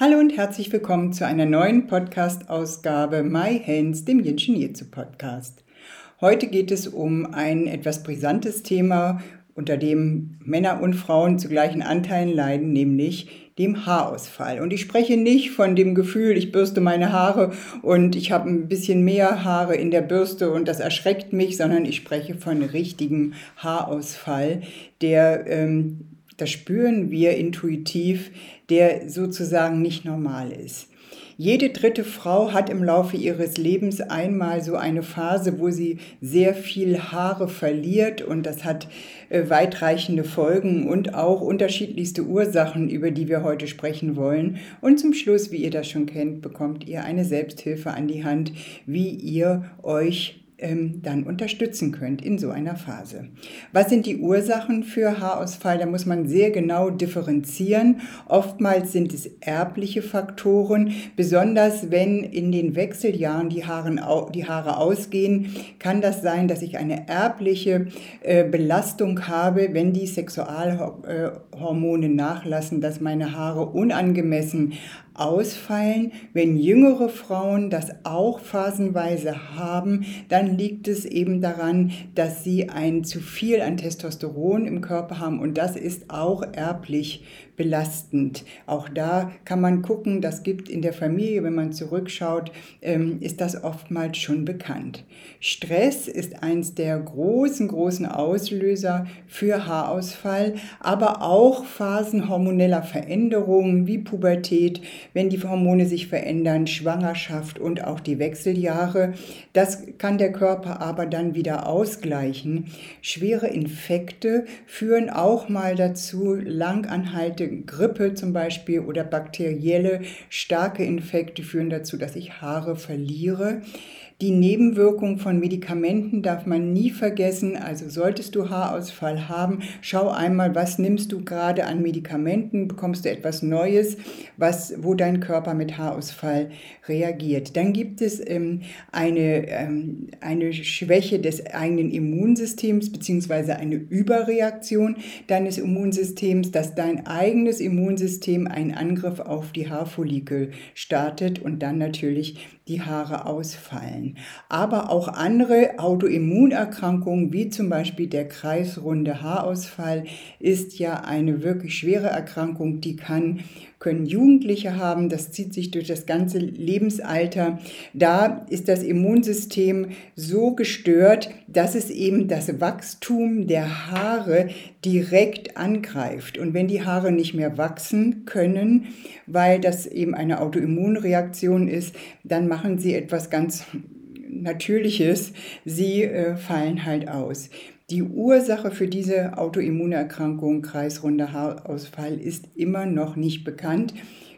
Hallo und herzlich willkommen zu einer neuen Podcast-Ausgabe My Hands, dem Jinshin Jitsu Podcast. Heute geht es um ein etwas brisantes Thema, unter dem Männer und Frauen zu gleichen Anteilen leiden, nämlich dem Haarausfall. Und ich spreche nicht von dem Gefühl, ich bürste meine Haare und ich habe ein bisschen mehr Haare in der Bürste und das erschreckt mich, sondern ich spreche von richtigem Haarausfall, der ähm, das spüren wir intuitiv, der sozusagen nicht normal ist. Jede dritte Frau hat im Laufe ihres Lebens einmal so eine Phase, wo sie sehr viel Haare verliert und das hat äh, weitreichende Folgen und auch unterschiedlichste Ursachen, über die wir heute sprechen wollen. Und zum Schluss, wie ihr das schon kennt, bekommt ihr eine Selbsthilfe an die Hand, wie ihr euch ähm, dann unterstützen könnt in so einer Phase. Was sind die Ursachen für Haarausfall? Da muss man sehr genau differenzieren. Oftmals sind es erbliche Faktoren, besonders wenn in den Wechseljahren die, Haaren, die Haare ausgehen, kann das sein, dass ich eine erbliche äh, Belastung habe, wenn die Sexualhormone nachlassen, dass meine Haare unangemessen ausfallen. Wenn jüngere Frauen das auch phasenweise haben, dann liegt es eben daran, dass sie ein zu viel an Testosteron im Körper haben und das ist auch erblich belastend. Auch da kann man gucken, das gibt in der Familie, wenn man zurückschaut, ähm, ist das oftmals schon bekannt. Stress ist eins der großen, großen Auslöser für Haarausfall, aber auch Phasen hormoneller Veränderungen wie Pubertät, wenn die Hormone sich verändern, Schwangerschaft und auch die Wechseljahre. Das kann der Körper aber dann wieder ausgleichen. Schwere Infekte führen auch mal dazu, langanhaltende Grippe zum Beispiel oder bakterielle starke Infekte führen dazu, dass ich Haare verliere. Die Nebenwirkung von Medikamenten darf man nie vergessen. Also solltest du Haarausfall haben, schau einmal, was nimmst du gerade an Medikamenten, bekommst du etwas Neues, was, wo dein Körper mit Haarausfall reagiert. Dann gibt es ähm, eine, ähm, eine Schwäche des eigenen Immunsystems beziehungsweise eine Überreaktion deines Immunsystems, dass dein eigenes Immunsystem einen Angriff auf die Haarfollikel startet und dann natürlich die Haare ausfallen. Aber auch andere Autoimmunerkrankungen, wie zum Beispiel der kreisrunde Haarausfall, ist ja eine wirklich schwere Erkrankung, die kann können Jugendliche haben, das zieht sich durch das ganze Lebensalter. Da ist das Immunsystem so gestört, dass es eben das Wachstum der Haare direkt angreift. Und wenn die Haare nicht mehr wachsen können, weil das eben eine Autoimmunreaktion ist, dann machen sie etwas ganz Natürliches. Sie äh, fallen halt aus. Die Ursache für diese Autoimmunerkrankung, kreisrunder Haarausfall, ist immer noch nicht bekannt.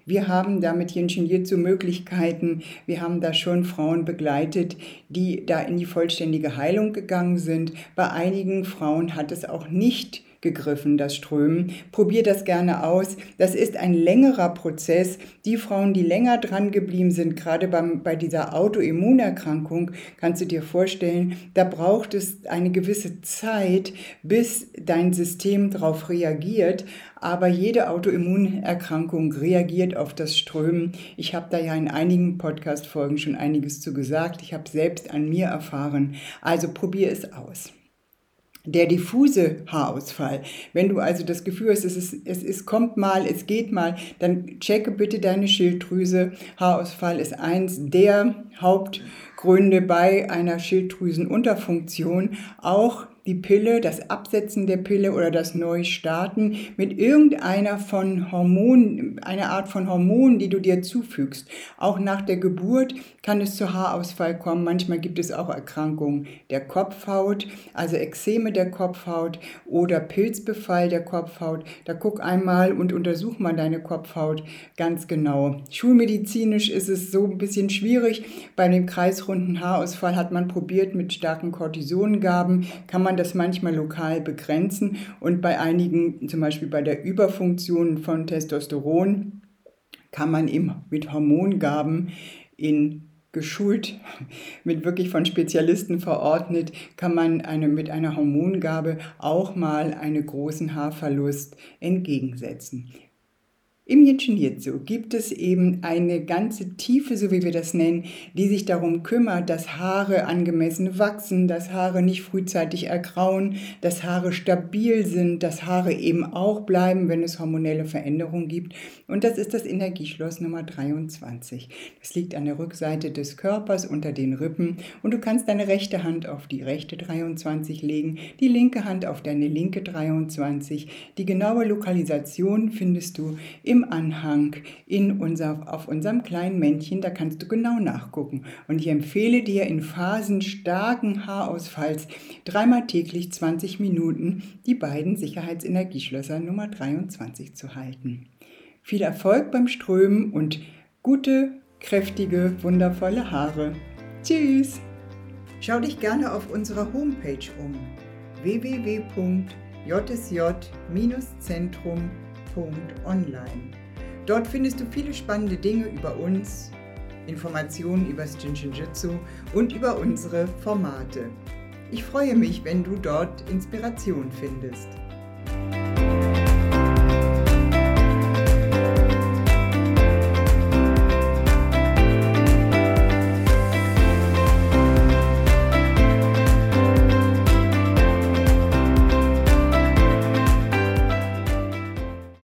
Wir haben da mit Jinshin Jitsu Möglichkeiten. Wir haben da schon Frauen begleitet, die da in die vollständige Heilung gegangen sind. Bei einigen Frauen hat es auch nicht gegriffen, das Strömen. Probier das gerne aus. Das ist ein längerer Prozess. Die Frauen, die länger dran geblieben sind, gerade beim, bei dieser Autoimmunerkrankung, kannst du dir vorstellen, da braucht es eine gewisse Zeit, bis dein System darauf reagiert. Aber jede Autoimmunerkrankung reagiert auf das Strömen. Ich habe da ja in einigen Podcast-Folgen schon einiges zu gesagt. Ich habe selbst an mir erfahren. Also probier es aus. Der diffuse Haarausfall. Wenn du also das Gefühl hast, es, ist, es ist, kommt mal, es geht mal, dann checke bitte deine Schilddrüse. Haarausfall ist eins der Hauptgründe bei einer Schilddrüsenunterfunktion. Auch die Pille, das Absetzen der Pille oder das Neustarten mit irgendeiner von Hormonen, einer Art von Hormonen, die du dir zufügst. Auch nach der Geburt kann es zu Haarausfall kommen. Manchmal gibt es auch Erkrankungen der Kopfhaut, also Ekzeme der Kopfhaut oder Pilzbefall der Kopfhaut. Da guck einmal und untersuch mal deine Kopfhaut ganz genau. Schulmedizinisch ist es so ein bisschen schwierig. Bei dem kreisrunden Haarausfall hat man probiert mit starken Cortisongaben, kann man man das manchmal lokal begrenzen und bei einigen, zum Beispiel bei der Überfunktion von Testosteron, kann man eben mit Hormongaben in geschult, mit wirklich von Spezialisten verordnet, kann man eine, mit einer Hormongabe auch mal einen großen Haarverlust entgegensetzen. Im Yin Jitsu gibt es eben eine ganze Tiefe, so wie wir das nennen, die sich darum kümmert, dass Haare angemessen wachsen, dass Haare nicht frühzeitig ergrauen, dass Haare stabil sind, dass Haare eben auch bleiben, wenn es hormonelle Veränderungen gibt. Und das ist das Energieschloss Nummer 23. Das liegt an der Rückseite des Körpers unter den Rippen und du kannst deine rechte Hand auf die rechte 23 legen, die linke Hand auf deine linke 23. Die genaue Lokalisation findest du im im Anhang in unser, auf unserem kleinen Männchen, da kannst du genau nachgucken. Und ich empfehle dir in Phasen starken Haarausfalls dreimal täglich 20 Minuten die beiden Sicherheitsenergieschlösser Nummer 23 zu halten. Viel Erfolg beim Strömen und gute, kräftige, wundervolle Haare. Tschüss! Schau dich gerne auf unserer Homepage um www.jsj-zentrum.de Online. Dort findest du viele spannende Dinge über uns, Informationen über das Jinshinjutsu und über unsere Formate. Ich freue mich, wenn du dort Inspiration findest.